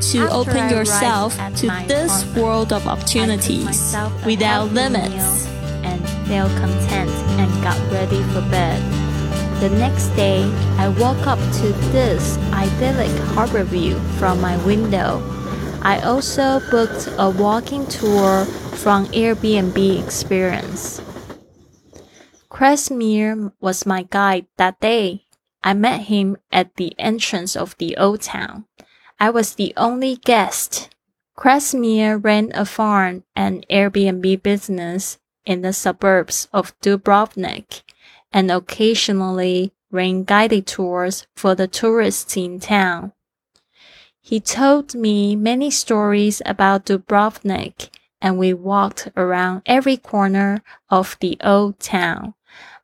to open yourself to this world of opportunities without limits. And felt content and got ready for bed. The next day, I woke up to this idyllic harbor view from my window. I also booked a walking tour from Airbnb experience. Kresimir was my guide that day. I met him at the entrance of the old town. I was the only guest. Kresimir ran a farm and Airbnb business in the suburbs of Dubrovnik and occasionally ran guided tours for the tourists in town. He told me many stories about Dubrovnik and we walked around every corner of the old town.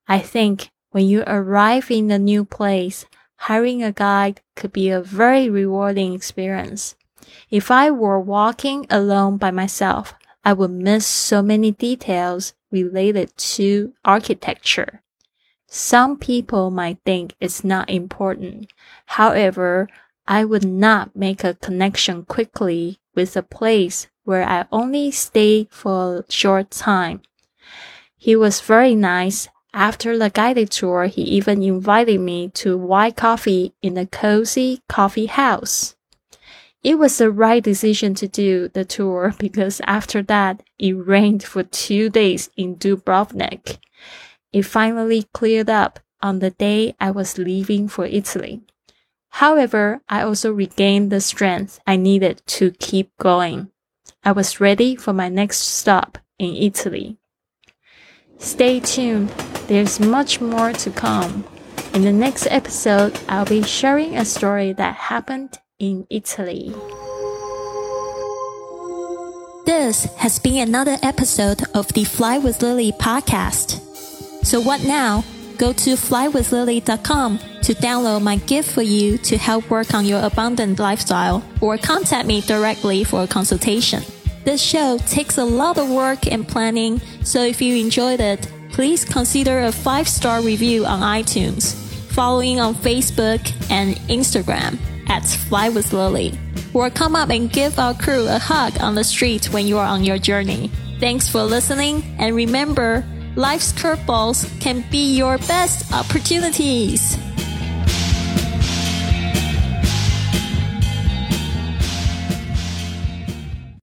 I think when you arrive in a new place, hiring a guide could be a very rewarding experience. If I were walking alone by myself, I would miss so many details related to architecture. Some people might think it's not important. However, I would not make a connection quickly with a place where I only stay for a short time. He was very nice after the guided tour, he even invited me to white coffee in a cozy coffee house. It was the right decision to do the tour because after that, it rained for two days in Dubrovnik. It finally cleared up on the day I was leaving for Italy. However, I also regained the strength I needed to keep going. I was ready for my next stop in Italy. Stay tuned, there's much more to come. In the next episode, I'll be sharing a story that happened in Italy. This has been another episode of the Fly with Lily podcast. So what now? Go to flywithlily.com to download my gift for you to help work on your abundant lifestyle or contact me directly for a consultation. This show takes a lot of work and planning, so if you enjoyed it, please consider a five star review on iTunes, following on Facebook and Instagram at Fly with Lily, or come up and give our crew a hug on the street when you are on your journey. Thanks for listening, and remember, life's curveballs can be your best opportunities.